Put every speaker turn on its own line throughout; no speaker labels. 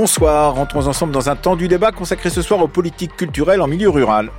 Bonsoir, rentrons ensemble dans un tendu débat consacré ce soir aux politiques culturelles en milieu rural.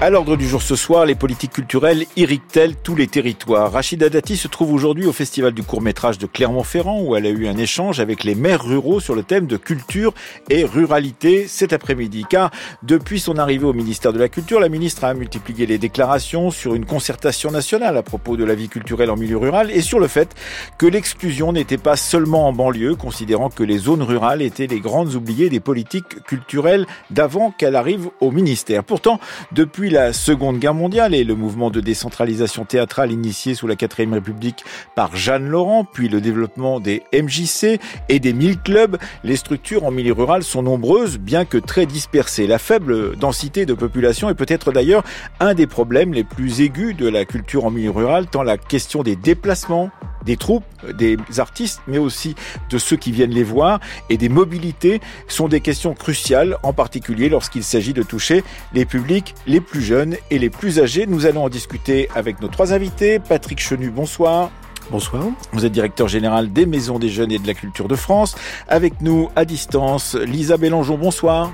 À l'ordre du jour ce soir, les politiques culturelles irriguent-elles tous les territoires? Rachida Dati se trouve aujourd'hui au Festival du court-métrage de Clermont-Ferrand où elle a eu un échange avec les maires ruraux sur le thème de culture et ruralité cet après-midi. Car depuis son arrivée au ministère de la Culture, la ministre a multiplié les déclarations sur une concertation nationale à propos de la vie culturelle en milieu rural et sur le fait que l'exclusion n'était pas seulement en banlieue, considérant que les zones rurales étaient les grandes oubliées des politiques culturelles d'avant qu'elle arrive au ministère. Pourtant, depuis la Seconde Guerre mondiale et le mouvement de décentralisation théâtrale initié sous la Quatrième République par Jeanne Laurent, puis le développement des MJC et des mille clubs, les structures en milieu rural sont nombreuses, bien que très dispersées. La faible densité de population est peut-être d'ailleurs un des problèmes les plus aigus de la culture en milieu rural, tant la question des déplacements des troupes, des artistes, mais aussi de ceux qui viennent les voir et des mobilités sont des questions cruciales, en particulier lorsqu'il s'agit de toucher les publics les plus jeunes et les plus âgés. Nous allons en discuter avec nos trois invités. Patrick Chenu, bonsoir.
Bonsoir.
Vous êtes directeur général des Maisons des Jeunes et de la Culture de France. Avec nous, à distance, Lisa Bélangeon, bonsoir.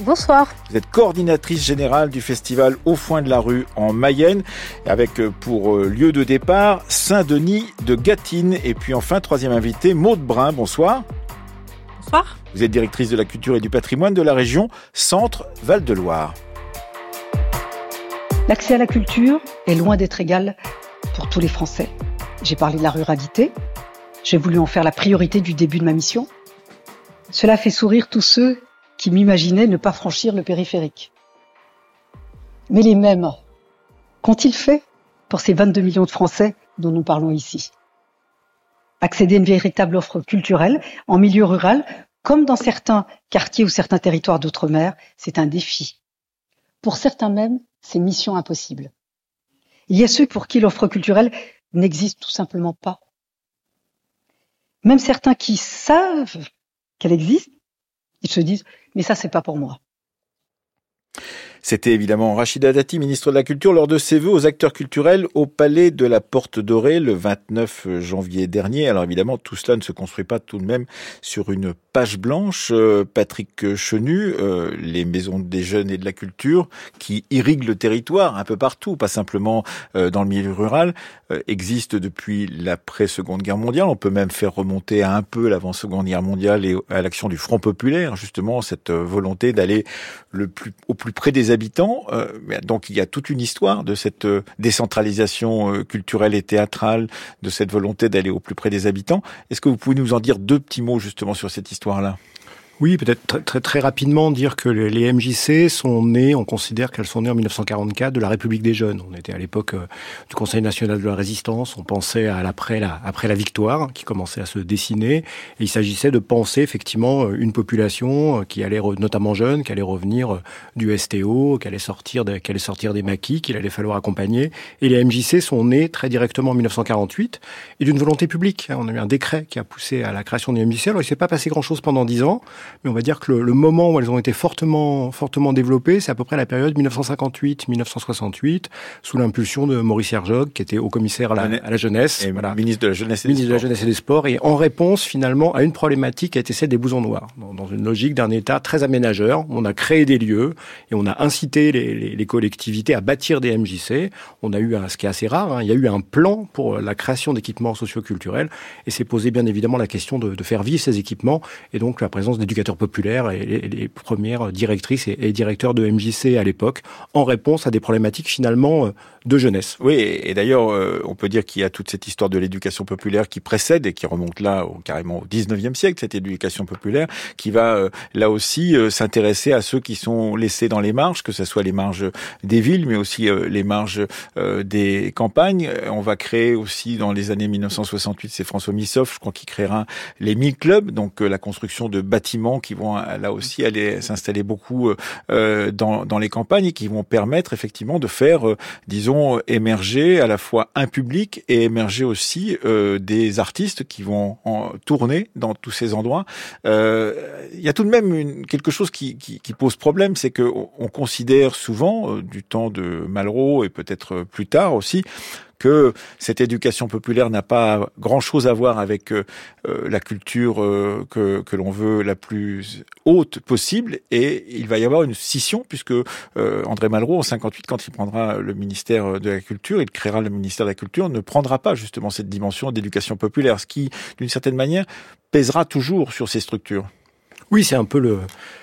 Bonsoir.
Vous êtes coordinatrice générale du festival Au Foin de la Rue en Mayenne, avec euh, pour euh, lieu de départ Saint-Denis de Gâtine. Et puis enfin, troisième invité, Maude Brun. Bonsoir.
Bonsoir.
Vous êtes directrice de la culture et du patrimoine de la région Centre Val-de-Loire.
L'accès à la culture est loin d'être égal pour tous les Français. J'ai parlé de la ruralité. J'ai voulu en faire la priorité du début de ma mission. Cela fait sourire tous ceux qui m'imaginaient ne pas franchir le périphérique. Mais les mêmes, qu'ont-ils fait pour ces 22 millions de Français dont nous parlons ici? Accéder à une véritable offre culturelle en milieu rural, comme dans certains quartiers ou certains territoires d'outre-mer, c'est un défi. Pour certains même, c'est mission impossible. Il y a ceux pour qui l'offre culturelle n'existe tout simplement pas. Même certains qui savent qu'elle existe, ils se disent mais ça c'est pas pour moi.
C'était évidemment Rachida Dati, ministre de la Culture, lors de ses vœux aux acteurs culturels au Palais de la Porte Dorée le 29 janvier dernier. Alors évidemment, tout cela ne se construit pas tout de même sur une page blanche. Euh, Patrick Chenu, euh, les maisons des jeunes et de la culture qui irriguent le territoire un peu partout, pas simplement euh, dans le milieu rural, existent depuis l'après-seconde guerre mondiale. On peut même faire remonter un peu l'avant-seconde guerre mondiale et à l'action du Front populaire, justement, cette volonté d'aller le plus, au plus près des habitants. Euh, donc il y a toute une histoire de cette euh, décentralisation euh, culturelle et théâtrale, de cette volonté d'aller au plus près des habitants. Est-ce que vous pouvez nous en dire deux petits mots justement sur cette histoire-là?
Oui, peut-être très, très, très, rapidement dire que les MJC sont nées, on considère qu'elles sont nées en 1944 de la République des Jeunes. On était à l'époque euh, du Conseil national de la résistance, on pensait à l'après la, après la victoire qui commençait à se dessiner, et il s'agissait de penser effectivement euh, une population euh, qui allait, notamment jeune, qui allait revenir du STO, qui allait sortir, qui allait sortir des maquis, qu'il allait falloir accompagner. Et les MJC sont nés très directement en 1948 et d'une volonté publique. On a eu un décret qui a poussé à la création des MJC. Alors il s'est pas passé grand-chose pendant dix ans mais on va dire que le, moment où elles ont été fortement, fortement développées, c'est à peu près la période 1958-1968, sous l'impulsion de Maurice Herjog, qui était haut commissaire à la, jeunesse,
et voilà. ministre de la jeunesse et
ministre de la jeunesse et des sports, et en réponse finalement à une problématique qui a été celle des bousons noirs, dans, une logique d'un État très aménageur. On a créé des lieux et on a incité les, les, les collectivités à bâtir des MJC. On a eu un, ce qui est assez rare, hein, il y a eu un plan pour la création d'équipements socioculturels, et s'est posé bien évidemment la question de, de faire vivre ces équipements, et donc la présence populaires et les, premières directrices et, directeurs de MJC à l'époque, en réponse à des problématiques finalement euh, de jeunesse.
Oui, et d'ailleurs, euh, on peut dire qu'il y a toute cette histoire de l'éducation populaire qui précède et qui remonte là au, carrément au 19e siècle, cette éducation populaire, qui va euh, là aussi s'intéresser à ceux qui sont laissés dans les marges, que ce soit les marges des villes, mais aussi les marges des campagnes. On va créer aussi dans les années 1968, c'est François Missoff, je crois, qui créera les mille clubs, donc la construction de bâtiments bâtiments qui vont là aussi aller s'installer beaucoup dans, dans les campagnes et qui vont permettre effectivement de faire, disons, émerger à la fois un public et émerger aussi des artistes qui vont en tourner dans tous ces endroits. Il y a tout de même quelque chose qui, pose problème, c'est que on considère souvent du temps de Malraux et peut-être plus tard aussi que cette éducation populaire n'a pas grand-chose à voir avec euh, euh, la culture euh, que, que l'on veut la plus haute possible et il va y avoir une scission puisque André Malraux en 58 quand il prendra le ministère de la culture, il créera le ministère de la culture ne prendra pas justement cette dimension d'éducation populaire ce qui d'une certaine manière pèsera toujours sur ces structures.
Oui, c'est un peu le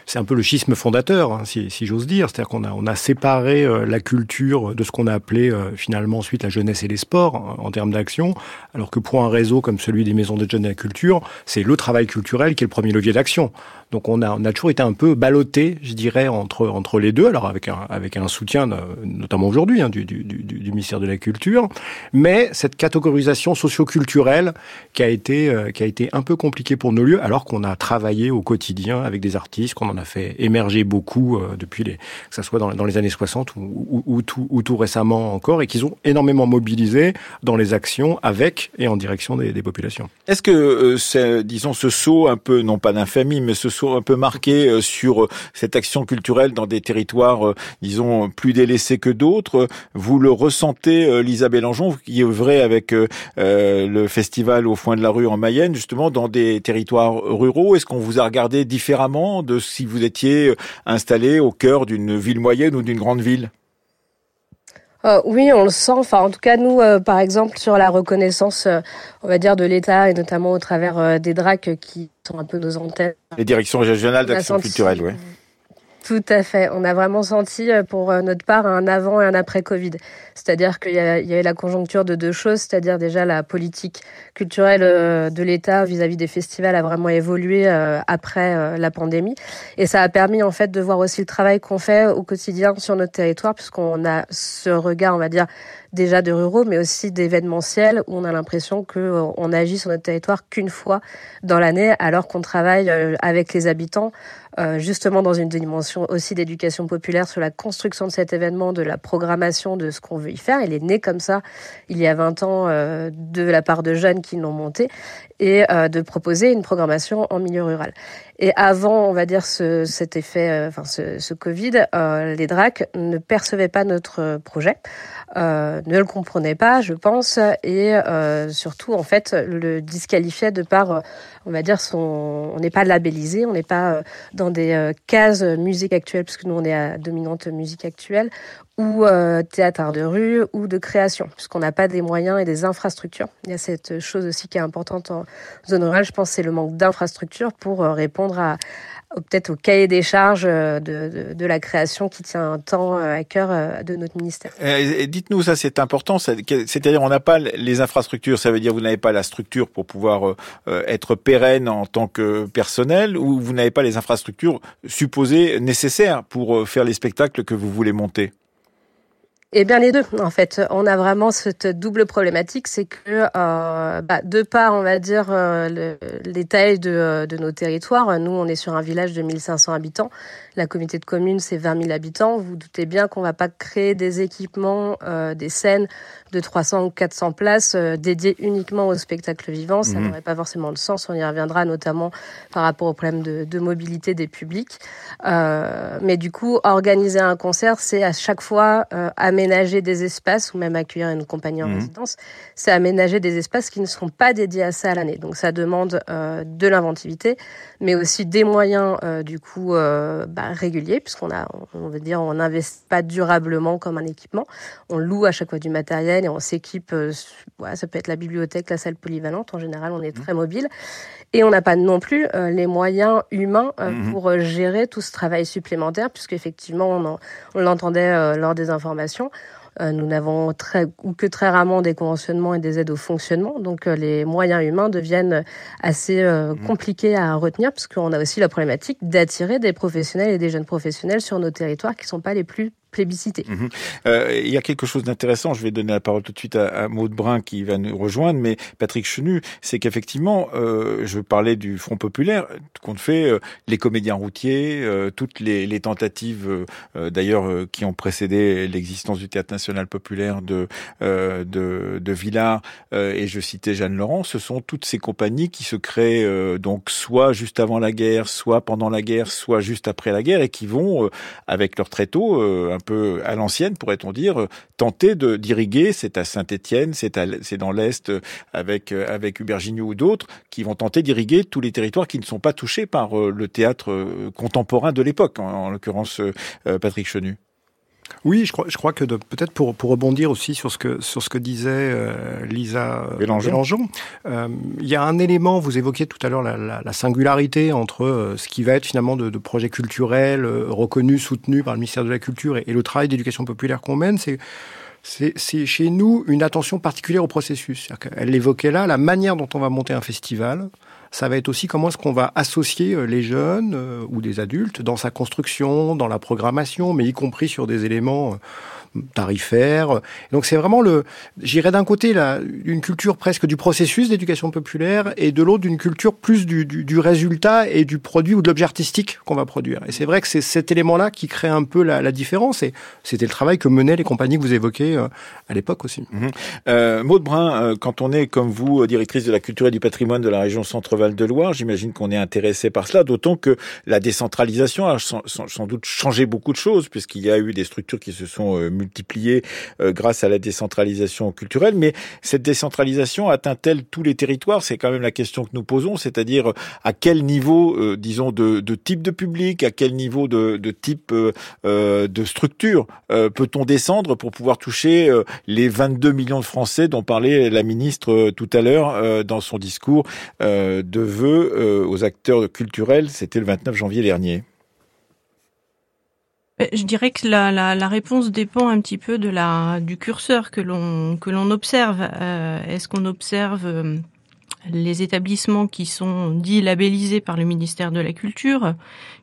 c'est un peu le schisme fondateur, hein, si, si j'ose dire. C'est-à-dire qu'on a on a séparé euh, la culture de ce qu'on a appelé euh, finalement ensuite la jeunesse et les sports en, termes d'action, alors que pour un réseau comme celui des maisons de jeunes et la culture, c'est le travail culturel qui est le premier levier d'action. Donc on a, on a toujours été un peu ballotté, je dirais, entre, entre les deux, alors avec un, avec un soutien, notamment aujourd'hui, hein, du, du, du, du, ministère de la Culture, mais cette catégorisation socio-culturelle qui a été, euh, qui a été un peu compliquée pour nos lieux, alors qu'on a travaillé au quotidien avec des artistes, qu'on en a fait émerger beaucoup euh, depuis les, que ça soit dans, dans les années 60 ou, ou, ou, tout, ou tout récemment encore, et qu'ils ont énormément mobilisé dans les actions avec et en direction des, populations.
Est-ce que, euh, disons, ce saut un peu, non pas d'infamie, mais ce saut un peu marqué euh, sur cette action culturelle dans des territoires, disons, plus délaissés que d'autres. Vous le ressentez, Lisa Bélangeon, qui est vrai avec le festival au foin de la rue en Mayenne, justement, dans des territoires ruraux. Est-ce qu'on vous a regardé différemment de si vous étiez installé au cœur d'une ville moyenne ou d'une grande ville?
Euh, oui, on le sent. Enfin, en tout cas, nous, euh, par exemple, sur la reconnaissance, euh, on va dire, de l'État et notamment au travers des DRAC qui sont un peu nos antennes.
Les directions régionales d'action culturelle, oui.
Tout à fait. On a vraiment senti euh, pour euh, notre part un avant et un après Covid. C'est-à-dire qu'il y, avait la conjoncture de deux choses, c'est-à-dire déjà la politique culturelle euh, de l'État vis-à-vis des festivals a vraiment évolué après la pandémie. Et ça a permis en fait de voir aussi le travail qu'on fait au quotidien sur notre territoire, puisqu'on a ce regard, on va dire, déjà de ruraux, mais aussi d'événementiels où on a l'impression qu'on agit sur notre territoire qu'une fois dans l'année, alors qu'on travaille avec les habitants euh, justement dans une dimension aussi d'éducation populaire sur la construction de cet événement, de la programmation de ce qu'on veut y faire. Il est né comme ça il y a 20 ans euh, de la part de jeunes qui l'ont monté et euh, de proposer une programmation en milieu rural. Et avant, on va dire, ce, cet effet, enfin ce, ce Covid, les DRAC ne percevaient pas notre projet, ne le comprenaient pas, je pense, et surtout, en fait, le disqualifiaient de par, on va dire, son, on n'est pas labellisé, on n'est pas dans dans des euh, cases musique actuelle, puisque nous on est à dominante musique actuelle, ou euh, théâtre de rue, ou de création, puisqu'on n'a pas des moyens et des infrastructures. Il y a cette chose aussi qui est importante en zone rurale, je pense, c'est le manque d'infrastructures pour euh, répondre à, peut-être au cahier des charges de, de, de, la création qui tient un temps à cœur de notre ministère.
Dites-nous, ça c'est important, c'est-à-dire on n'a pas les infrastructures, ça veut dire vous n'avez pas la structure pour pouvoir être pérenne en tant que personnel, ou vous n'avez pas les infrastructures supposées nécessaires pour euh, faire les spectacles que vous voulez monter?
Eh bien les deux, en fait. On a vraiment cette double problématique, c'est que euh, bah, de part, on va dire, euh, le, les tailles de, de, nos territoires, nous, on est sur un village de 1500 habitants. La communauté de communes, c'est 20 000 habitants. Vous, vous doutez bien qu'on va pas créer des équipements, euh, des scènes de 300 ou 400 places euh, dédiées uniquement au spectacle vivant. Ça mmh. n'aurait pas forcément de sens. On y reviendra notamment par rapport au problème de, de mobilité des publics. Euh, mais du coup, organiser un concert, c'est à chaque fois euh, aménager des espaces ou même accueillir une compagnie en mmh. résidence. C'est aménager des espaces qui ne seront pas dédiés à ça à l'année. Donc ça demande euh, de l'inventivité, mais aussi des moyens euh, du coup bah, réguliers, puisqu'on a, on veut dire, on n'investit pas durablement comme un équipement. On loue à chaque fois du matériel et on s'équipe, euh, ouais, ça peut être la bibliothèque, la salle polyvalente, en général on est mmh. très mobile. Et on n'a pas non plus euh, les moyens humains euh, mmh. pour gérer tout ce travail supplémentaire, puisqu'effectivement on, on l'entendait lors des informations. Nous n'avons très ou que très rarement des conventionnements et des aides au fonctionnement, donc les moyens humains deviennent assez mmh. compliqués à retenir, parce qu'on a aussi la problématique d'attirer des professionnels et des jeunes professionnels sur nos territoires qui ne sont pas les plus
Mhm. Euh, il y a quelque chose d'intéressant, je vais donner la parole tout de suite à, à Maud Brun qui va nous rejoindre, mais Patrick Chenu, c'est qu'effectivement, euh, je parlais du Front Populaire, qu'on fait euh, les comédiens routiers, toutes les, tentatives d'ailleurs qui ont précédé l'existence du Théâtre National Populaire de, de, de et je citais Jeanne Laurent, ce sont toutes ces compagnies qui se créent donc soit juste avant la guerre, soit pendant la guerre, soit juste après la guerre, et qui vont, avec leur tréteau, un peu à l'ancienne, pourrait-on dire, tenter d'irriguer. C'est à Saint-Étienne, c'est dans l'est avec avec Hubergignou ou d'autres qui vont tenter d'irriguer tous les territoires qui ne sont pas touchés par euh, le théâtre euh, contemporain de l'époque, en, l'occurrence euh, Patrick Chenu.
Oui, je crois, je crois que peut-être pour, pour rebondir aussi sur ce que sur ce que disait euh, Lisa Bélangeon, euh, il y a un élément. Vous évoquiez tout à l'heure la, la, la, singularité entre euh, ce qui va être finalement de, de projets culturels reconnus, soutenus par le ministère de la Culture et, et le travail d'éducation populaire qu'on mène. C'est c'est chez nous une attention particulière au processus. Elle l'évoquait là, la manière dont on va monter un festival, ça va être aussi comment est-ce qu'on va associer euh, les jeunes euh, ou des adultes dans sa construction, dans la programmation, mais y compris sur des éléments tarifaire. Donc c'est vraiment le, j'irais d'un côté là, une culture presque du processus d'éducation populaire et de l'autre d'une culture plus du, du, résultat et du produit ou de l'objet artistique qu'on va produire. Et c'est vrai que c'est cet élément-là qui crée un peu la, différence et c'était le travail que menaient les compagnies que vous évoquez euh, à l'époque aussi.
Mmh. Euh, Maud Brun, euh, quand on est comme vous directrice de la culture et du patrimoine de la région Centre-Val de Loire, j'imagine qu'on est intéressé par cela, d'autant que la décentralisation a sans, sans, doute changé beaucoup de choses puisqu'il y a eu des structures qui se sont multiplié euh, grâce à la décentralisation culturelle. Mais cette décentralisation atteint-elle tous les territoires? C'est quand même la question que nous posons, c'est-à-dire euh, à quel niveau, euh, disons, de, de, type de public, à quel niveau de, de type de structure peut-on descendre pour pouvoir toucher les 22 millions de Français dont parlait la ministre tout à l'heure dans son discours de vœux aux acteurs culturels? C'était le 29 janvier dernier.
Je dirais que la, la, la, réponse dépend un petit peu de la du curseur que l'on que l'on observe. Euh, Est-ce qu'on observe euh, les établissements qui sont dits labellisés par le ministère de la Culture,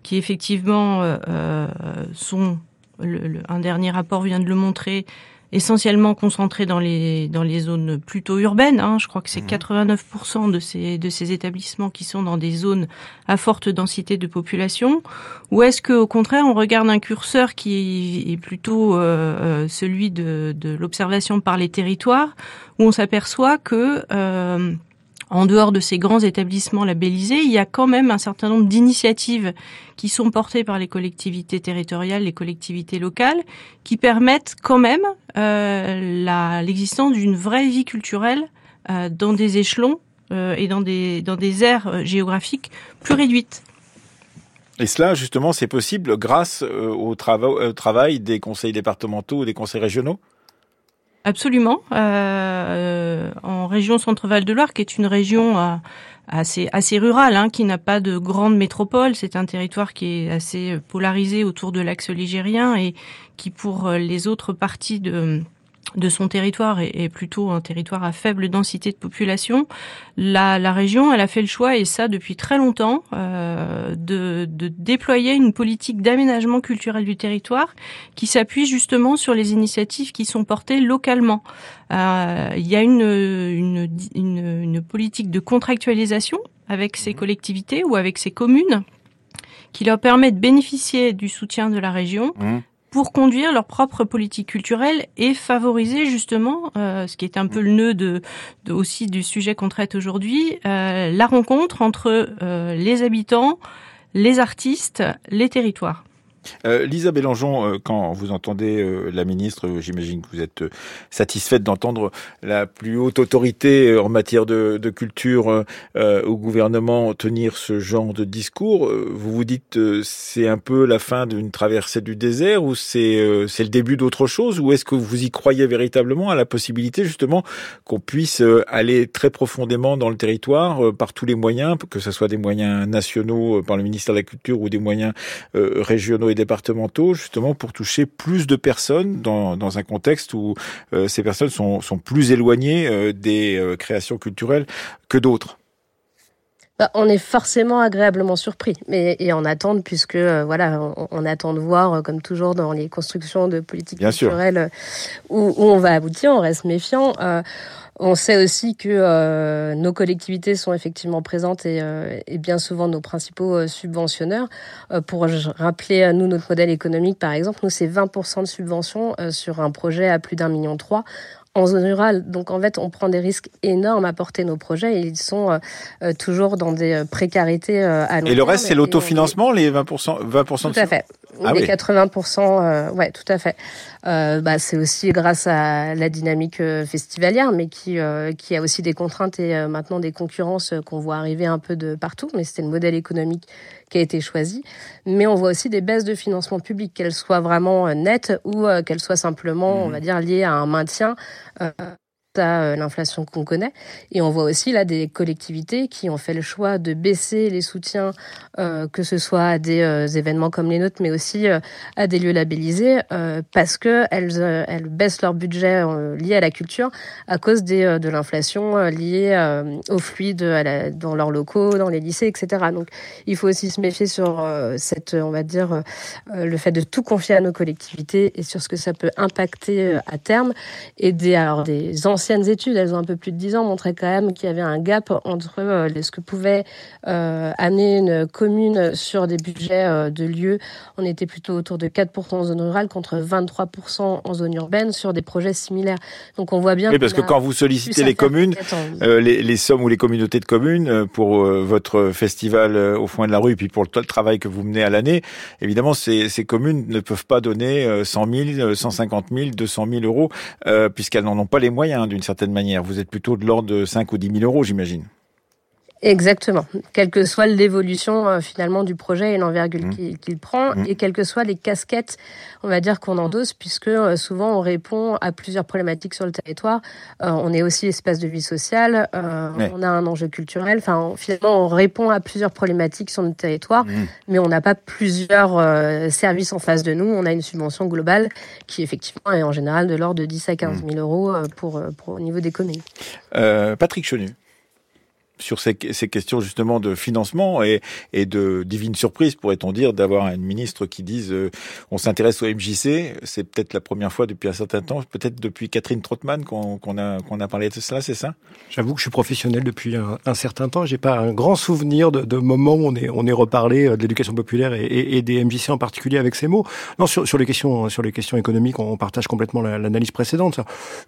qui effectivement euh, euh sont le, un dernier rapport vient de le montrer, essentiellement concentrés dans les dans les zones plutôt urbaines. Hein. Je crois que c'est 89% mmh. de ces de ces établissements qui sont dans des zones à forte densité de population. Ou est-ce que au contraire on regarde un curseur qui est plutôt euh, euh celui de, de l'observation par les territoires, où on s'aperçoit que euh, en dehors de ces grands établissements labellisés, il y a quand même un certain nombre d'initiatives qui sont portées par les collectivités territoriales, les collectivités locales, qui permettent quand même euh, l'existence d'une vraie vie culturelle euh, dans des échelons euh, et dans des, dans des aires géographiques plus réduites.
Et cela, justement, c'est possible grâce au, au travail des conseils départementaux ou des conseils régionaux?
Absolument. Euh, en région Centre-Val de Loire, qui est une région euh, assez assez rurale, hein, qui n'a pas de grande métropole, c'est un territoire qui est assez polarisé autour de l'axe ligérien et qui, pour les autres parties de de son territoire est, plutôt un territoire à faible densité de population, la, la, région elle a fait le choix et ça depuis très longtemps euh, de, de, déployer une politique d'aménagement culturel du territoire qui s'appuie justement sur les initiatives qui sont portées localement. Euh, il y a une, une, une, une politique de contractualisation avec ces collectivités ou avec ces communes qui leur permet de bénéficier du soutien de la région, mmh pour conduire leur propre politique culturelle et favoriser justement, euh, ce qui est un peu le nœud aussi du sujet qu'on traite aujourd'hui, euh, la rencontre entre euh, les habitants, les artistes, les territoires.
Euh, Lisa Bélangeon, euh, quand vous entendez euh, la ministre, j'imagine que vous êtes satisfaite d'entendre la plus haute autorité en matière de, de culture au gouvernement tenir ce genre de discours. Vous vous dites c'est un peu la fin d'une traversée du désert ou c'est c'est le début d'autre chose ou est-ce que vous y croyez véritablement à la possibilité justement qu'on puisse aller très profondément dans le territoire par tous les moyens, que ce soit des moyens nationaux par le ministère de la Culture ou des moyens régionaux et départementaux, justement pour toucher plus de personnes dans, dans un contexte où euh, ces personnes sont, sont plus éloignées euh, des euh, créations culturelles que d'autres
bah, on est forcément agréablement surpris, mais et en attente puisque euh, voilà, on, attend de voir euh, comme toujours dans les constructions de politiques culturelles euh, où, on va aboutir. On reste méfiant. On sait aussi que nos collectivités sont effectivement présentes et, et bien souvent nos principaux subventionneurs. pour rappeler nous notre modèle économique, par exemple, nous c'est 20% de subventions sur un projet à plus d'un million trois en zone rurale. Donc en fait, on prend des risques énormes à porter nos projets et ils sont euh, euh, toujours dans des euh, précarités à long
Et le reste, c'est l'autofinancement, les 20%,
20% Tout à fait. Ah les 80%, ouais, tout à fait. bah, c'est aussi grâce à la dynamique festivalière, mais qui, qui a aussi des contraintes et maintenant des concurrences qu'on voit arriver un peu de partout. Mais c'était le modèle économique qui a été choisi. Mais on voit aussi des baisses de financement public, qu'elles soient vraiment euh, nettes ou euh, qu'elles soient simplement, on mmh. va dire, liées à un maintien euh, à l'inflation qu'on connaît. Et on voit aussi là des collectivités qui ont fait le choix de baisser les soutiens, euh, que ce soit à des euh, événements comme les nôtres, mais aussi euh, à des lieux labellisés, parce que elles, elles baissent leur budget lié à la culture à cause des, de l'inflation liée aux fluides dans leurs locaux, dans les lycées, etc. Donc il faut aussi se méfier sur cette, on va dire, le fait de tout confier à nos collectivités et sur ce que ça peut impacter à terme et alors, des anciens anciennes études, elles ont un peu plus de 10 ans, montraient quand même qu'il y avait un gap entre euh, ce que pouvait euh, amener une commune sur des budgets euh, de lieux. On était plutôt autour de 4% en zone rurale contre 23% en zone urbaine sur des projets similaires. Donc on voit bien.
Oui, parce que quand vous sollicitez les communes, les, les, sommes ou les communautés de communes pour votre festival au foin de la rue, et puis pour le, travail que vous menez à l'année, évidemment, ces, ces, communes ne peuvent pas donner 100 000, 150 000, 200 000 euros, puisqu'elles n'en ont pas les moyens d'une certaine manière. Vous êtes plutôt de l'ordre de 5 ou 10 000 euros, j'imagine.
Exactement. Quelle que soit l'évolution euh, finalement du projet et l'envergure mmh. qu'il prend, mmh. et quelles que soient les casquettes, on va dire qu'on endosse, puisque euh, souvent on répond à plusieurs problématiques sur le territoire. Euh, on est aussi espace de vie sociale, on a un enjeu culturel. Enfin, finalement, on répond à plusieurs problématiques sur notre territoire, mmh. mais on n'a pas plusieurs services en face de nous. On a une subvention globale qui effectivement est en général de l'ordre de 10 à 15 000 euros pour, pour au niveau des communes.
Patrick Chenu sur ces, ces, questions justement de financement et, et de divine surprise, pourrait-on dire, d'avoir un ministre qui dise euh, on s'intéresse au MJC. C'est peut-être la première fois depuis un certain temps, peut-être depuis Catherine Trottmann qu'on a, qu'on a parlé de cela, c'est ça?
J'avoue que je suis professionnel depuis un, un certain temps. J'ai pas un grand souvenir de, de moments où on est, on est reparlé euh, de l'éducation populaire et, et, et, des MJC en particulier avec ces mots. Non, sur, sur les questions, sur les questions économiques, on partage complètement l'analyse précédente.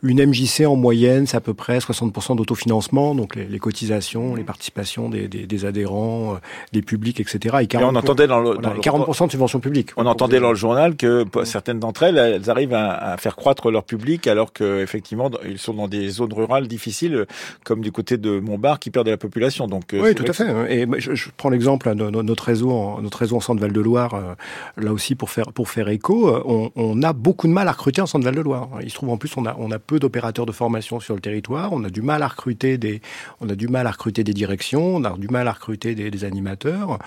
Une MJC en moyenne, c'est à peu près 60% d'autofinancement, donc les, les cotisations les participations des, des, des adhérents, euh, des publics, etc.
Et, 40, on entendait dans le,
dans 40% de subventions publiques.
On entendait dans le journal que certaines d'entre elles, elles arrivent à, à, faire croître leur public alors qu'effectivement, ils sont dans des zones rurales difficiles, comme du côté de Montbard, qui perd de la population. Donc,
euh, oui, tout à fait. Et je, je prends l'exemple de notre réseau, en, notre réseau en Centre-Val de Loire, euh, là aussi pour faire pour faire écho, on, on, a beaucoup de mal à recruter en Centre-Val de Loire. Il se trouve en plus on a on a peu d'opérateurs de formation sur le territoire, on a du mal à recruter des on a du mal à recruter des directions, on a du mal à recruter des, animateurs.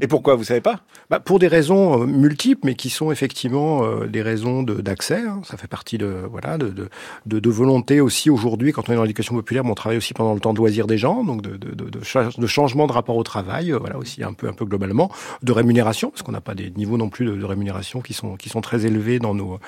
Et pourquoi, vous savez pas?
Bah, Pour des raisons euh, multiples, mais qui sont effectivement euh, des raisons d'accès. Hein. Ça fait partie de voilà de, de, de, volonté aussi aujourd'hui, quand on est dans l'éducation populaire, on travaille aussi pendant le temps de loisir des gens, donc de, de, de, changement de rapport au travail, euh, voilà aussi un peu un peu globalement, de rémunération, parce qu'on n'a pas des niveaux non plus de, rémunération qui sont qui sont très élevés dans nos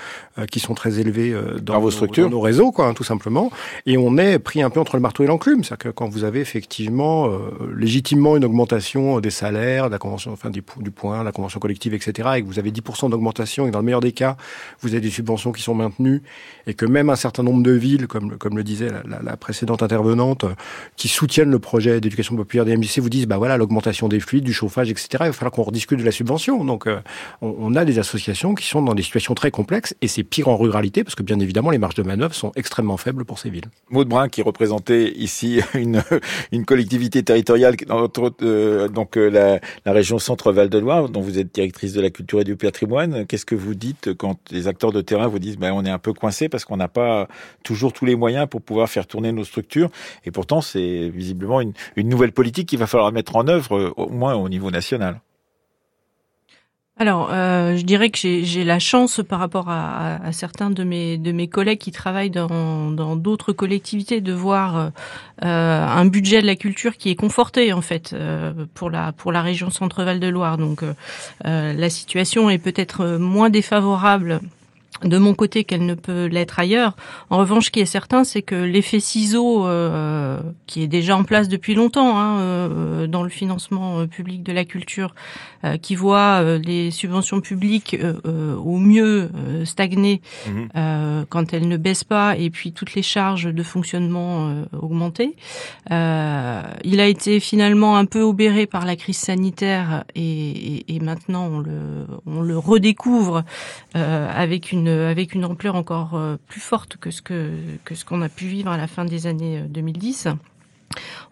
qui sont très élevés dans,
vos structures,
nos réseaux, quoi, hein, tout simplement. Et on est pris un peu entre le marteau et l'enclume, c'est-à-dire que quand vous avez effectivement, euh, légitimement une augmentation des salaires, de la convention, enfin du, point, la convention collective, etc., et que vous avez 10% d'augmentation, et dans le meilleur des cas, vous avez des subventions qui sont maintenues, et que même un certain nombre de villes, comme, comme le disait la, la, précédente intervenante, qui soutiennent le projet d'éducation populaire des MJC, vous disent, bah voilà, l'augmentation des fluides, du chauffage, etc., il va falloir qu'on rediscute de la subvention. Donc, euh, on, on, a des associations qui sont dans des situations très complexes, et c'est pire en ruralité, parce que bien évidemment, les marges de manœuvre sont extrêmement faibles pour ces villes.
Maud Brun, qui représentait ici une, une collectivité territoriale, entre euh, donc euh, la, région Centre-Val de Loire, dont vous êtes directrice de la culture et du patrimoine. Qu'est-ce que vous dites quand les acteurs de terrain vous disent ben, on est un peu coincé parce qu'on n'a pas toujours tous les moyens pour pouvoir faire tourner nos structures? Et pourtant, c'est visiblement une, une nouvelle politique qu'il va falloir mettre en œuvre, au moins au niveau national.
Alors, euh, je dirais que j'ai la chance par rapport à, certains de mes de mes collègues qui travaillent dans dans d'autres collectivités de voir euh, un budget de la culture qui est conforté en fait euh, pour la pour la région Centre-Val de Loire. Donc, euh, la situation est peut-être moins défavorable de mon côté qu'elle ne peut l'être ailleurs. En revanche, ce qui est certain, c'est que l'effet ciseau, euh, qui est déjà en place depuis longtemps hein, euh, dans le financement euh, public de la culture, euh, qui voit les subventions publiques au mieux stagner mhm. quand elles ne baissent pas, et puis toutes les charges de fonctionnement augmenter. il a été finalement un peu obéré par la crise sanitaire, et, et, et maintenant on le, on le redécouvre avec une avec une ampleur encore euh, plus forte que ce que, que ce qu'on a pu vivre à la fin des années 2010. Euh,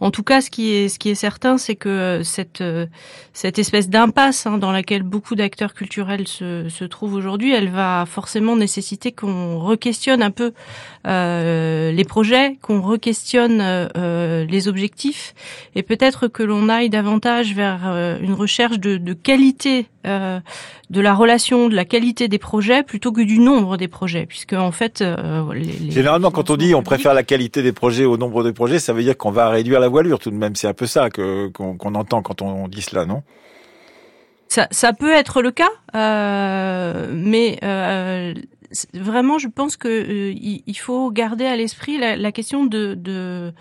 en tout cas, ce qui est, ce qui est certain, c'est que cette, cette espèce d'impasse hein, dans laquelle beaucoup d'acteurs culturels se, se trouvent aujourd'hui, elle va forcément nécessiter qu'on re-questionne un peu euh, les projets, qu'on re-questionne euh, les objectifs, et peut-être que l'on aille davantage vers euh, une recherche de, de qualité euh, de la relation, de la qualité des projets, plutôt que du nombre des projets, puisque en fait, euh,
les, les généralement, quand on dit on préfère la qualité des projets au nombre des projets, ça veut dire qu'on va réduire la voilure tout de même. C'est un peu ça que qu'on entend quand on dit cela, non?
Ça, ça, peut être le cas, euh, mais euh, vraiment, je pense que euh, il, faut garder à l'esprit la, la, question de, de,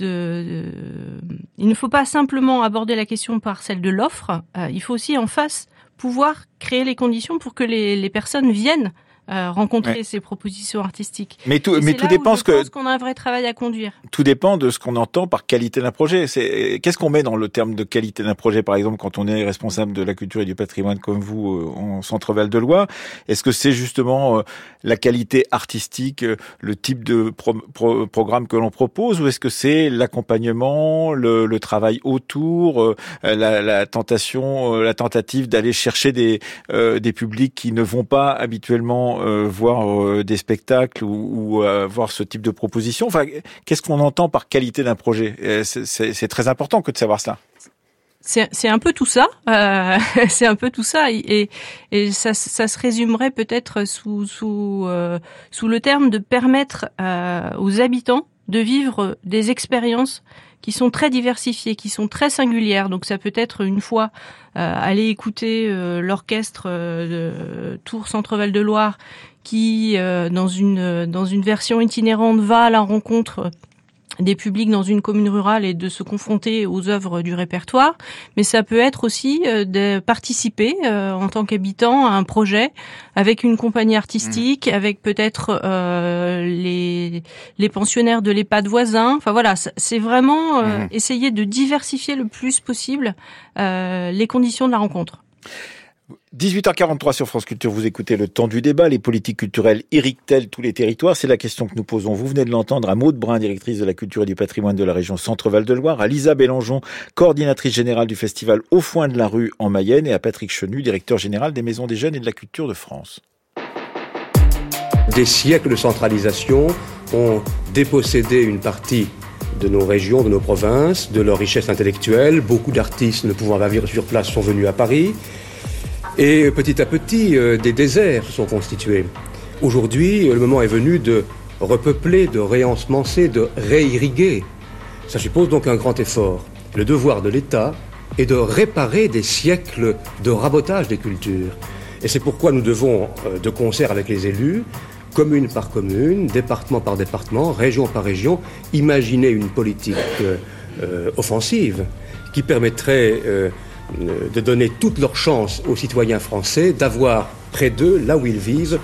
il ne faut pas simplement aborder la question par celle de l'offre. Euh, il faut aussi en face pouvoir créer les conditions pour que les personnes viennent euh, rencontrer ces propositions artistiques.
Mais tout, mais tout dépend ce
que. qu'on a un vrai travail à conduire.
Tout dépend de ce qu'on entend par qualité d'un projet. C'est qu'est-ce qu'on met dans le terme de qualité d'un projet, par exemple, quand on est responsable de la culture et du patrimoine comme vous euh, en Centre Val de Loire. Est-ce que c'est justement euh, la qualité artistique, le type de programme que l'on propose, ou est-ce que c'est l'accompagnement, le, le, travail autour, la, la, tentation, la tentative d'aller chercher des des publics qui ne vont pas habituellement euh, voir euh, des spectacles ou, euh, voir ce type de proposition Enfin, qu'est-ce qu'on entend par qualité d'un projet? C'est très important que de savoir cela.
C'est un peu tout ça. C'est un peu tout ça, et, ça, se résumerait peut-être sous le terme de permettre aux habitants de vivre des expériences qui sont très diversifiées, qui sont très singulières. Donc ça peut être une fois euh, aller écouter euh, l'orchestre euh, de Tours Centre-Val de Loire qui dans une dans une version itinérante va à la rencontre des publics dans une commune rurale et de se confronter aux œuvres du répertoire, mais ça peut être aussi euh, de participer euh, en tant qu'habitant à un projet avec une compagnie artistique, mmh. avec peut-être euh, les, les pensionnaires de l'EHPAD voisin. Enfin voilà, c'est vraiment mmh. essayer de diversifier le plus possible les conditions de la rencontre.
18h43 sur France Culture, vous écoutez le temps du débat. Les politiques culturelles irritent-elles tous les territoires? C'est la question que nous posons. Vous venez de l'entendre à Maude Brun, directrice de la culture et du patrimoine de la région Centre-Val de Loire, à Lisa Bélangeon, coordinatrice générale du festival Au Foin de la Rue en Mayenne, et à Patrick Chenu, directeur général des Maisons des Jeunes et de la Culture de France.
Des siècles de centralisation ont dépossédé une partie de nos régions, de nos provinces, de leur richesse intellectuelle. Beaucoup d'artistes ne pouvant pas vivre sur place sont venus à Paris. Et petit à petit, euh, des déserts se sont constitués. Aujourd'hui, le moment est venu de repeupler, de réensemencer, de réirriguer. Ça suppose donc un grand effort. Le devoir de l'État est de réparer des siècles de rabotage des cultures. Et c'est pourquoi nous devons, euh, de concert avec les élus, commune par commune, département par département, région par région, imaginer une politique euh, offensive qui permettrait de donner toutes leurs chances aux citoyens français d'avoir près d'eux, là où ils vivent,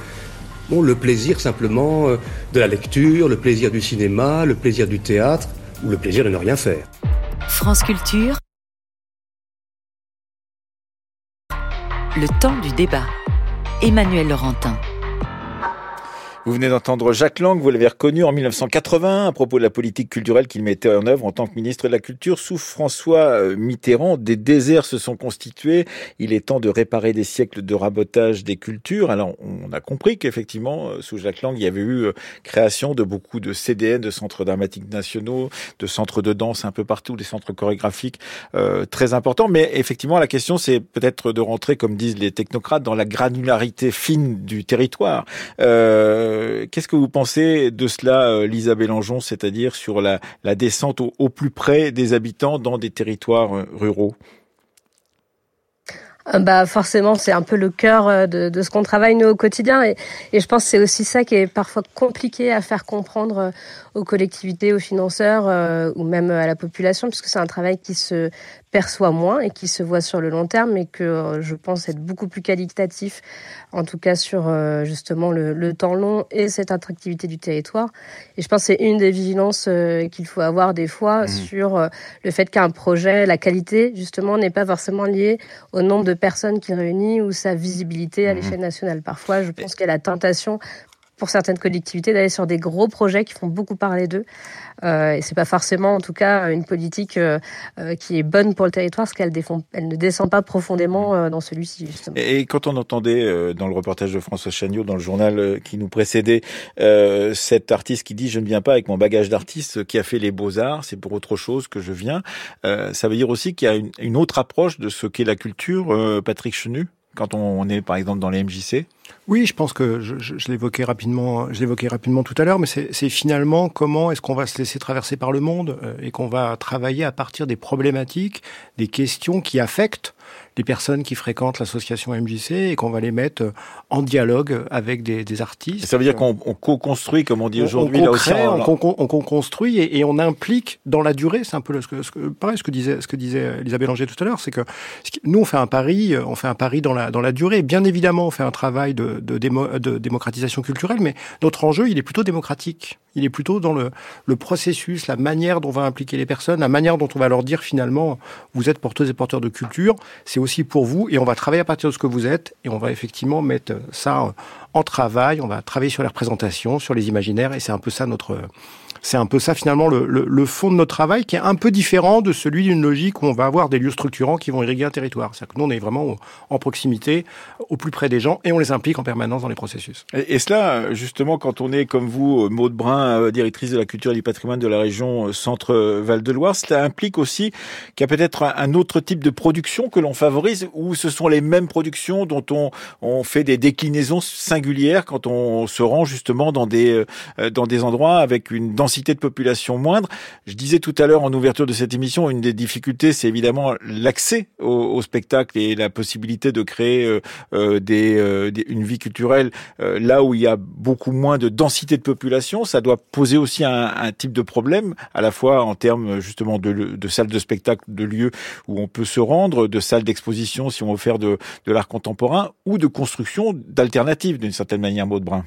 le plaisir simplement euh, de la lecture, le plaisir du cinéma, le plaisir du théâtre ou le plaisir de ne rien faire.
France Culture. Le temps du débat. Emmanuel Laurentin.
Vous venez d'entendre Jacques Lang, vous l'avez reconnu en 1980 à propos de la politique culturelle qu'il mettait en œuvre en tant que ministre de la Culture. Sous François euh, Mitterrand, des déserts se sont constitués. Il est temps de réparer des siècles de rabotage des cultures. Alors, on a compris qu'effectivement, euh, sous Jacques Lang, il y avait eu euh, création de beaucoup de CDN, de centres dramatiques nationaux, de centres de danse un peu partout, des centres chorégraphiques euh, très importants. Mais effectivement, la question, c'est peut-être de rentrer, comme disent les technocrates, dans la granularité fine du territoire. Euh, euh, qu'est-ce que vous pensez de cela, euh, Lisa Bélangeon, c'est-à-dire sur la, descente au, plus près des habitants dans des territoires euh, ruraux?
Bah forcément, c'est un peu le cœur de, ce qu'on travaille nous au quotidien, et, et je pense c'est aussi ça qui est parfois compliqué à faire comprendre aux collectivités, aux financeurs ou même à la population, puisque c'est un travail qui se perçoit moins et qui se voit sur le long terme, mais que euh, je pense être beaucoup plus qualitatif, en tout cas sur euh, justement le, temps long et cette attractivité du territoire. Et je pense que c'est une des vigilances euh, qu'il faut avoir des fois mmh. sur le fait qu'un projet, la qualité justement, n'est pas forcément liée au nombre de personnes qu'il réunit ou sa visibilité à mmh. l'échelle nationale. Parfois, je pense qu'il y a la tentation pour certaines collectivités d'aller sur des gros projets qui font beaucoup parler d'eux. Euh, et c'est pas forcément, en tout cas, une politique euh, euh, qui est bonne pour le territoire, parce qu'elle elle ne descend pas profondément euh, dans celui-ci. Justement.
Et quand on entendait dans le reportage de François Chagnot, dans le journal qui nous précédait, cet artiste qui dit je ne viens pas avec mon bagage d'artiste qui a fait les beaux arts, c'est pour autre chose que je viens. ça veut dire aussi qu'il y a une, une, autre approche de ce qu'est la culture, Patrick Chenu? Quand on est par exemple dans les MJC
Oui, je pense que je, je, l'évoquais rapidement, je l'évoquais rapidement tout à l'heure, mais c'est finalement comment est-ce qu'on va se laisser traverser par le monde euh, et qu'on va travailler à partir des problématiques, des questions qui affectent les personnes qui fréquentent l'association MJC et qu'on va les mettre en dialogue avec des, des artistes.
ça veut dire qu'on co-construit, comme on dit aujourd'hui, là
aussi. On, on, construit et, et, on implique dans la durée. C'est un peu ce que, ce que, pareil, ce que disait, ce que disait Elisabeth Langer tout à l'heure, c'est que nous on fait un pari, on fait un pari dans la dans la durée. Bien évidemment, on fait un travail de, de, de démocratisation culturelle, mais notre enjeu, il est plutôt démocratique. Il est plutôt dans le, le processus, la manière dont on va impliquer les personnes, la manière dont on va leur dire finalement, vous êtes porteuses et porteurs de culture. C'est aussi pour vous. Et on va travailler à partir de ce que vous êtes. Et on va effectivement mettre ça en travail, on va travailler sur les représentations, sur les imaginaires. Et c'est un peu ça notre c'est un peu ça finalement le, le, fond de notre travail qui est un peu différent de celui d'une logique où on va avoir des lieux structurants qui vont irriguer un territoire. C'est-à-dire que nous, on est vraiment en proximité, au plus près des gens et on les implique en permanence dans les processus.
Et, cela, justement, quand on est comme vous, Maude Brun, euh, directrice de la culture et du patrimoine de la région euh, Centre-Val-de-Loire, cela implique aussi qu'il y a peut-être un autre type de production que l'on favorise ou ce sont les mêmes productions dont on, on fait des déclinaisons singulières quand on se rend justement dans des, euh, dans des endroits avec une densité de population moindre. Je disais tout à l'heure en ouverture de cette émission, une des difficultés, c'est évidemment l'accès au, spectacle et la possibilité de créer euh, euh, euh, une vie culturelle là où il y a beaucoup moins de densité de population. Ça doit poser aussi un, type de problème, à la fois en termes justement de, de salles de spectacle, de lieux où on peut se rendre, de salles d'exposition si on veut faire de, de l'art contemporain, ou de construction d'alternatives d'une certaine manière, Maud Brun.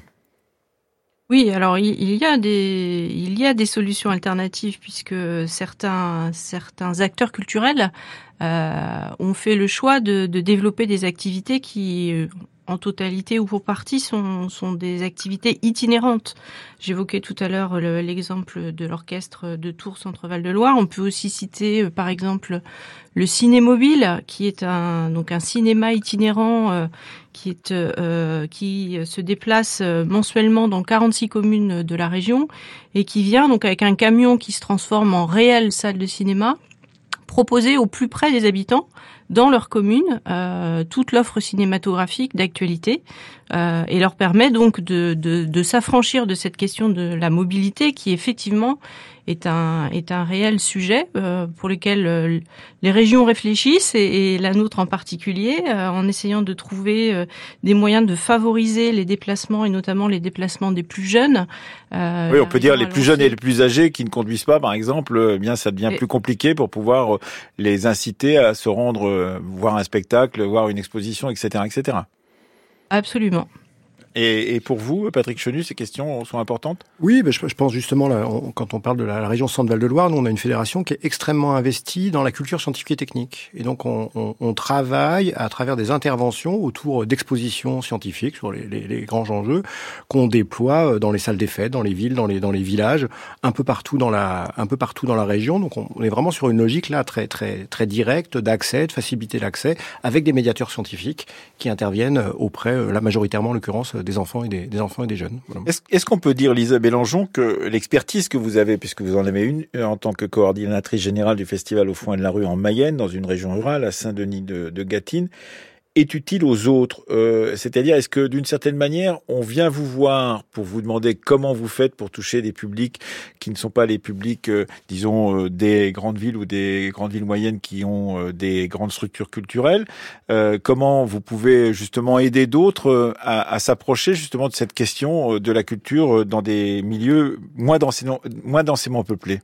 Oui, alors il y a des il y a des solutions alternatives puisque certains certains acteurs culturels ont fait le choix de, de développer des activités qui euh, en totalité ou pour partie sont, des activités itinérantes. J'évoquais tout à l'heure l'exemple de l'orchestre de Tours Centre-Val de Loire. On peut aussi citer euh, par exemple le Cinémobile, qui est un donc un cinéma itinérant euh, qui euh, qui se déplace mensuellement dans 46 communes de la région et qui vient donc avec un camion qui se transforme en réelle salle de cinéma proposer au plus près des habitants dans leur commune euh, toute l'offre cinématographique d'actualité euh, et leur permet donc de, de, de s'affranchir de cette question de la mobilité qui effectivement est un est un réel sujet euh, pour lequel euh, les régions réfléchissent et, et, la nôtre en particulier euh, en essayant de trouver euh, des moyens de favoriser les déplacements et notamment les déplacements des plus jeunes.
oui, on peut dire les plus jeunes et les plus âgés qui ne conduisent pas, par exemple. Eh bien, ça devient plus compliqué pour pouvoir les inciter à se rendre voir un spectacle, voir une exposition, etc., etc.
Absolument.
Et, pour vous, Patrick Chenu, ces questions sont importantes?
Oui, ben, je, pense justement, là, quand on parle de la, région Centre-Val de Loire, nous on a une fédération qui est extrêmement investie dans la culture scientifique et technique. Et donc on, on, travaille à travers des interventions autour d'expositions scientifiques sur les, les, les grands enjeux qu'on déploie euh, dans les salles des fêtes, dans les villes, dans les, dans les villages, un peu partout dans la, un peu partout dans la région. Donc on, est vraiment sur une logique là très très très directe d'accès, de facilité d'accès, avec des médiateurs scientifiques qui interviennent auprès, euh, la majoritairement en l'occurrence,
Est-ce qu'on peut dire, Lisa Bélangeon, que l'expertise que vous avez, puisque vous en avez une en tant que coordinatrice générale du festival au foin de la rue en Mayenne, dans une région rurale, à Saint-Denis de, de Gâtine, est utile aux autres. Euh, C'est-à-dire, est-ce que d'une certaine manière, on vient vous voir pour vous demander comment vous faites pour toucher des publics qui ne sont pas les publics, euh, disons, euh, des grandes villes ou des grandes villes moyennes qui ont des grandes structures culturelles Comment vous pouvez justement aider d'autres à, s'approcher justement de cette question de la culture dans des milieux moins moins densément peuplés?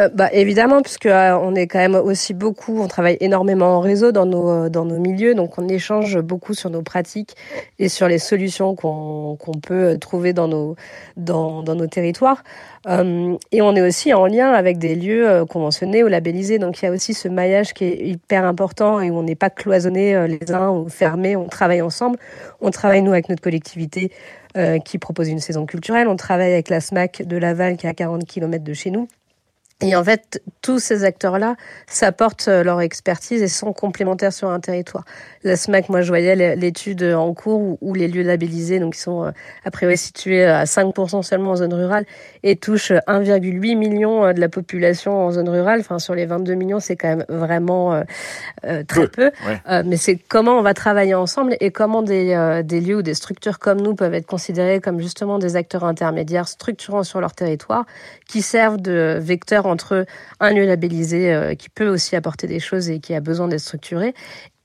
Euh, bah, évidemment, puisque euh, on est quand même aussi beaucoup, on travaille énormément en réseau dans nos euh, dans nos milieux, donc on échange beaucoup sur nos pratiques et sur les solutions qu'on qu'on peut trouver dans nos dans dans nos territoires. et on est aussi en lien avec des lieux conventionnés ou labellisés, donc il y a aussi ce maillage qui est hyper important et où on n'est pas cloisonné les uns ou fermés, on travaille ensemble. On travaille nous avec notre collectivité. qui propose une saison culturelle. On travaille avec la SMAC de Laval qui est à 40 km de chez nous. Et en fait, tous ces acteurs-là s'apportent euh, leur expertise et sont complémentaires sur un territoire. La SMAC, moi, je voyais l'étude en cours où, les lieux labellisés, donc ils sont euh, a priori situés à 5% seulement en zone rurale et touchent 1,8 million euh, de la population en zone rurale. Enfin, sur les 22 millions, c'est quand même vraiment très peu. mais c'est comment on va travailler ensemble et comment des, des lieux ou des structures comme nous peuvent être considérés comme justement des acteurs intermédiaires structurants sur leur territoire qui servent de vecteurs entre un lieu labellisé euh, qui peut aussi apporter des choses et qui a besoin d'être structuré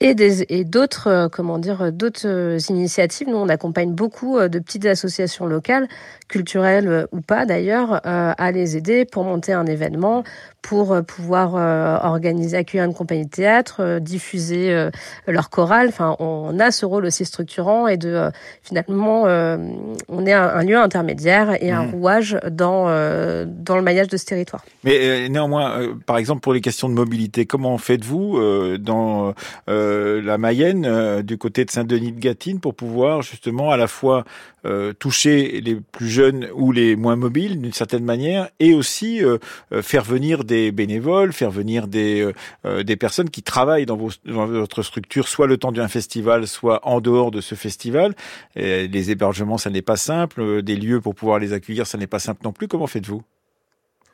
et des et d'autres euh, comment dire d'autres euh, initiatives. Nous on accompagne beaucoup de petites associations locales culturelles ou pas d'ailleurs à les aider pour monter un événement pour pouvoir organiser accueillir une compagnie de théâtre diffuser leur chorale. Enfin on a ce rôle aussi structurant et de finalement on est un, lieu intermédiaire et un mmh. rouage dans dans le maillage de ce territoire.
Mais néanmoins par exemple pour les questions de mobilité comment faites-vous dans euh, la Mayenne, euh, du côté de Saint-Denis de Gâtine, pour pouvoir justement à la fois euh, toucher les plus jeunes ou les moins mobiles d'une certaine manière, et aussi faire venir des bénévoles, faire venir des des personnes qui travaillent dans, vos, dans votre structure, soit le temps d'un festival, soit en dehors de ce festival. Et les hébergements, ça n'est pas simple. Des lieux pour pouvoir les accueillir, ça n'est pas simple non plus. Comment faites-vous?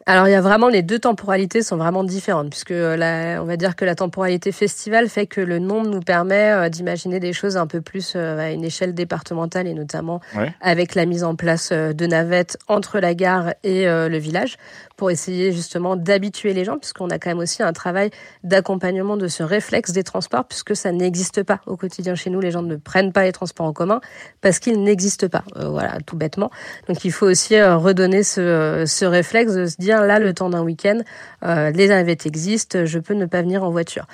Alors il y a vraiment les deux temporalités sont vraiment différentes puisque la, on va dire que la temporalité festival fait que le nombre nous permet euh, d'imaginer des choses un peu plus euh, à une échelle départementale et notamment avec la mise en place euh, de navettes entre la gare et le village pour essayer justement d'habituer les gens puisqu'on a quand même aussi un travail d'accompagnement de ce réflexe des transports puisque ça n'existe pas au quotidien chez nous. Les gens ne prennent pas les transports en commun parce qu'ils n'existent pas. Voilà tout bêtement. Donc il faut aussi redonner ce, ce réflexe de se dire là, le temps d'un week-end, euh, les navettes existent, je peux ne pas venir en voiture.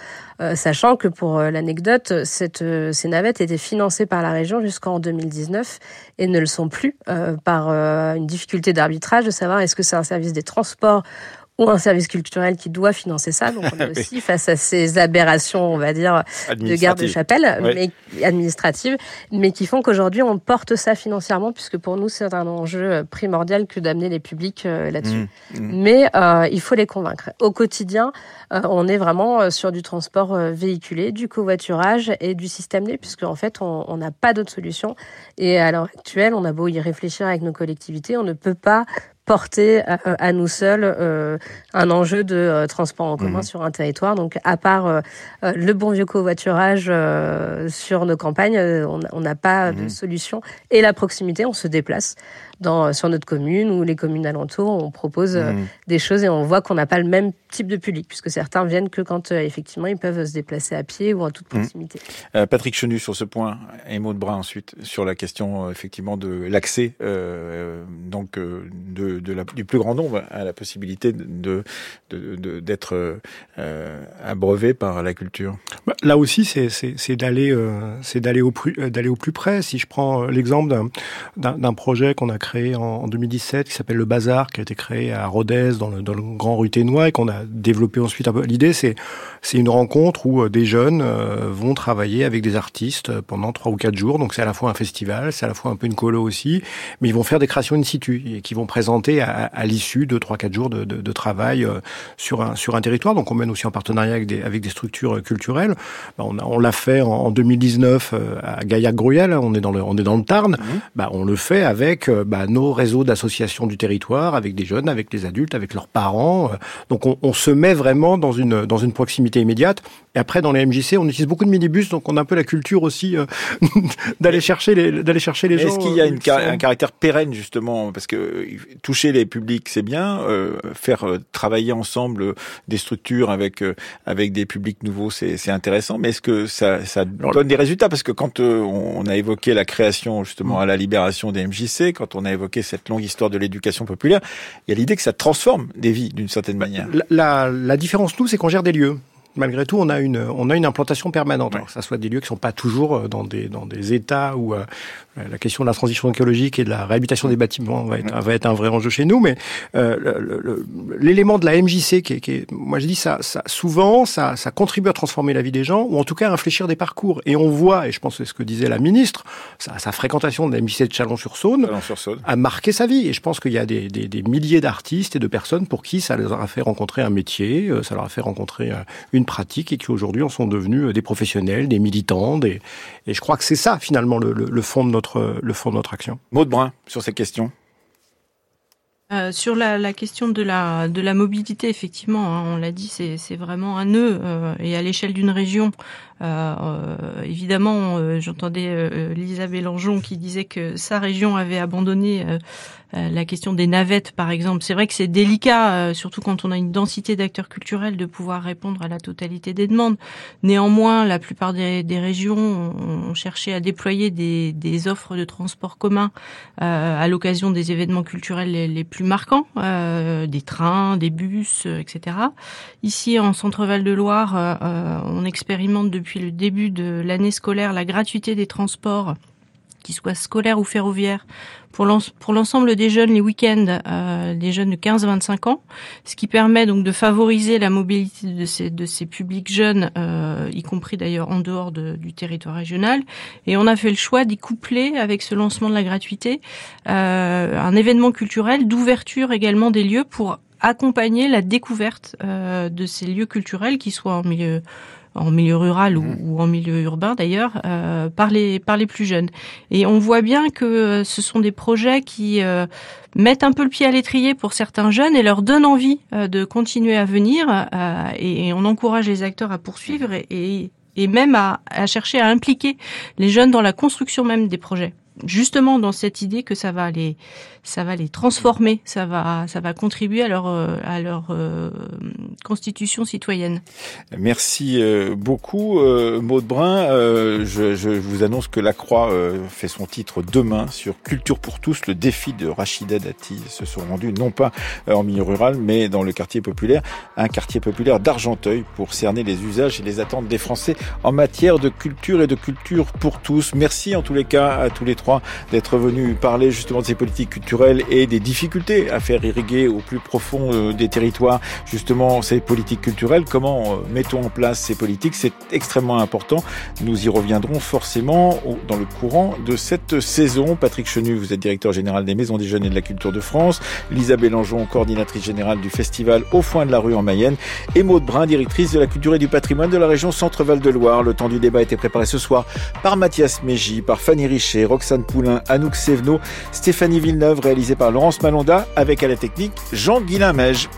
Euh, sachant que pour euh, l'anecdote, ces navettes étaient financées par la région jusqu'en 2019 et ne le sont plus par une difficulté d'arbitrage de savoir est-ce que c'est un service des transports ou un service culturel qui doit financer ça. Donc on est aussi face à ces aberrations, on va dire, de garde-chapelle, mais administratives, mais qui font qu'aujourd'hui on porte ça financièrement, puisque pour nous c'est un enjeu primordial que d'amener les publics euh, là-dessus. Mmh, mmh. Mais euh, il faut les convaincre. Au quotidien, euh, on est vraiment sur du transport véhiculé, du covoiturage et du système D, puisque en fait on n'a pas d'autre solution. Et à l'heure actuelle, on a beau y réfléchir avec nos collectivités, on ne peut pas porter à, nous seuls euh, un enjeu de euh, transport en commun mhm. sur un territoire. Donc, à part euh, le bon vieux covoiturage sur nos campagnes, on n'a pas de mhm. solution. Et la proximité, on se déplace. dans, sur notre commune ou les communes alentours, on propose mmh. des choses et on voit qu'on n'a pas le même type de public, puisque certains viennent que quand effectivement ils peuvent se déplacer à pied ou en toute mmh. proximité.
Patrick Chenu sur ce point et Maud Brun ensuite sur la question effectivement de l'accès donc de, de la, du plus grand nombre à la possibilité de d'être abreuvé par la culture.
Bah, là aussi, c'est d'aller au plus d'aller au plus près. Si je prends l'exemple d'un projet qu'on a créé en, 2017 qui s'appelle le Bazar, qui a été créé à Rodez dans le, dans le Grand et qu'on a développé ensuite. L'idée, c'est une rencontre où euh, des jeunes euh, vont travailler avec des artistes pendant trois ou quatre jours. Donc c'est à la fois un festival, c'est à la fois un peu une colo aussi, mais ils vont faire des créations in situ et qui vont présenter à, l'issue de trois quatre jours de, travail euh, sur un sur un territoire. Donc on mène aussi en partenariat avec des avec des structures culturelles. Bah, on on l'a fait en, 2019 à Gaillac-Gruyel. On est dans le on est dans le Tarn. Mmh. Bah, on le fait avec bah, nos réseaux d'associations du territoire, avec des jeunes, avec les adultes, avec leurs parents. Donc on, on se met vraiment dans une dans une proximité immédiate. Et après, dans les MJC, on utilise beaucoup de minibus, donc on a un peu la culture aussi euh, d'aller chercher les d'aller chercher les gens.
Est-ce qu'il y a une, un caractère pérenne justement? Parce que euh, toucher les publics c'est bien, euh, faire travailler ensemble des structures avec avec des publics nouveaux c'est intéressant, mais est-ce que ça, ça donne des résultats? Parce que quand on a évoqué la création justement à la libération des MJC, quand on a évoqué cette longue histoire de l'éducation populaire, il y a l'idée que ça transforme des vies d'une certaine manière.
La, la, la différence nous c'est qu'on gère des lieux malgré tout, on a une, on a une implantation permanente. que ça soit des lieux qui sont pas toujours euh, dans des, dans des états où euh, la question de la transition écologique et de la réhabilitation des bâtiments va être, va être un vrai enjeu chez nous. Mais euh, l'élément de la MJC, qui est, qui est, moi je dis ça, ça souvent, ça, ça contribue à transformer la vie des gens, ou en tout cas à infléchir des parcours. Et on voit, et je pense que c'est ce que disait la ministre, sa, sa fréquentation de la MJC de Chalon-sur-Saône a marqué sa vie. Et je pense qu'il y a des, des, des milliers d'artistes et de personnes pour qui ça leur a fait rencontrer un métier, ça leur a fait rencontrer une pratiques et qui aujourd'hui en sont devenus euh, des professionnels, des militants. Et je crois que c'est ça finalement le, le, fond de notre, le fond de notre action.
Maud Brun sur ces questions.
Euh, sur la, la, question de la, de la mobilité, effectivement, hein, on l'a dit, c'est vraiment un nœud. Euh, et à l'échelle d'une région, euh, euh évidemment, j'entendais Lisa Bélangeon qui disait que sa région avait abandonné la question des navettes, par exemple. C'est vrai que c'est délicat, surtout quand on a une densité d'acteurs culturels, de pouvoir répondre à la totalité des demandes. Néanmoins, la plupart des, des régions ont, cherché à déployer des, des offres de transport commun à l'occasion des événements culturels les plus marquants, euh, des trains, des bus, euh, etc. Ici, en Centre-Val de Loire, euh, on expérimente depuis le début de l'année scolaire la gratuité des transports qu'ils soient scolaires ou ferroviaires, pour l'ensemble des jeunes les week-ends, euh, des jeunes de 15-25 ans, ce qui permet donc de favoriser la mobilité de ces, publics jeunes, euh, y compris d'ailleurs en dehors de, du territoire régional. Et on a fait le choix d'y coupler avec ce lancement de la gratuité euh, un événement culturel d'ouverture également des lieux pour accompagner la découverte euh, de ces lieux culturels, qui soient en milieu en milieu rural ou, mmh. en milieu urbain d'ailleurs, euh, par les par les plus jeunes. Et on voit bien que ce sont des projets qui euh, mettent un peu le pied à l'étrier pour certains jeunes et leur donnent envie euh, de continuer à venir. Euh, et, on encourage les acteurs à poursuivre et, et, et même à, à chercher à impliquer les jeunes dans la construction même des projets justement dans cette idée que ça va les ça va les transformer, ça va ça va contribuer à leur euh, à leur euh, constitution citoyenne.
Merci euh, beaucoup Maud Brun. Je, je, vous annonce que la Croix fait son titre demain sur Culture pour tous, le défi de Rachida Dati se sont rendus non pas en milieu rural mais dans le quartier populaire, un quartier populaire d'Argenteuil pour cerner les usages et les attentes des Français en matière de culture et de culture pour tous. Merci en tous les cas à tous les trois d'être venus parler justement de ces politiques culturelles et des difficultés à faire irriguer au plus profond euh, des territoires justement ces politiques culturelles. Comment euh, mettons en place ces politiques? C'est extrêmement important. Nous y reviendrons forcément dans le courant de cette saison. Patrick Chenu, vous êtes directeur général des Maisons des Jeunes et de la Culture de France. Lisa Bélangeon, coordinatrice générale du festival Au Foin de la Rue en Mayenne. Et Maude Brun, directrice de la culture et du patrimoine de la région Centre-Val de Loire. Le temps du débat a été préparé ce soir par Mathias Mégy, par Fanny Richet, Roxane Poulain, Anouk Sévenot, Stéphanie Villeneuve, réalisé par Laurence Malonda, avec à la technique Jean-Guilain Mège.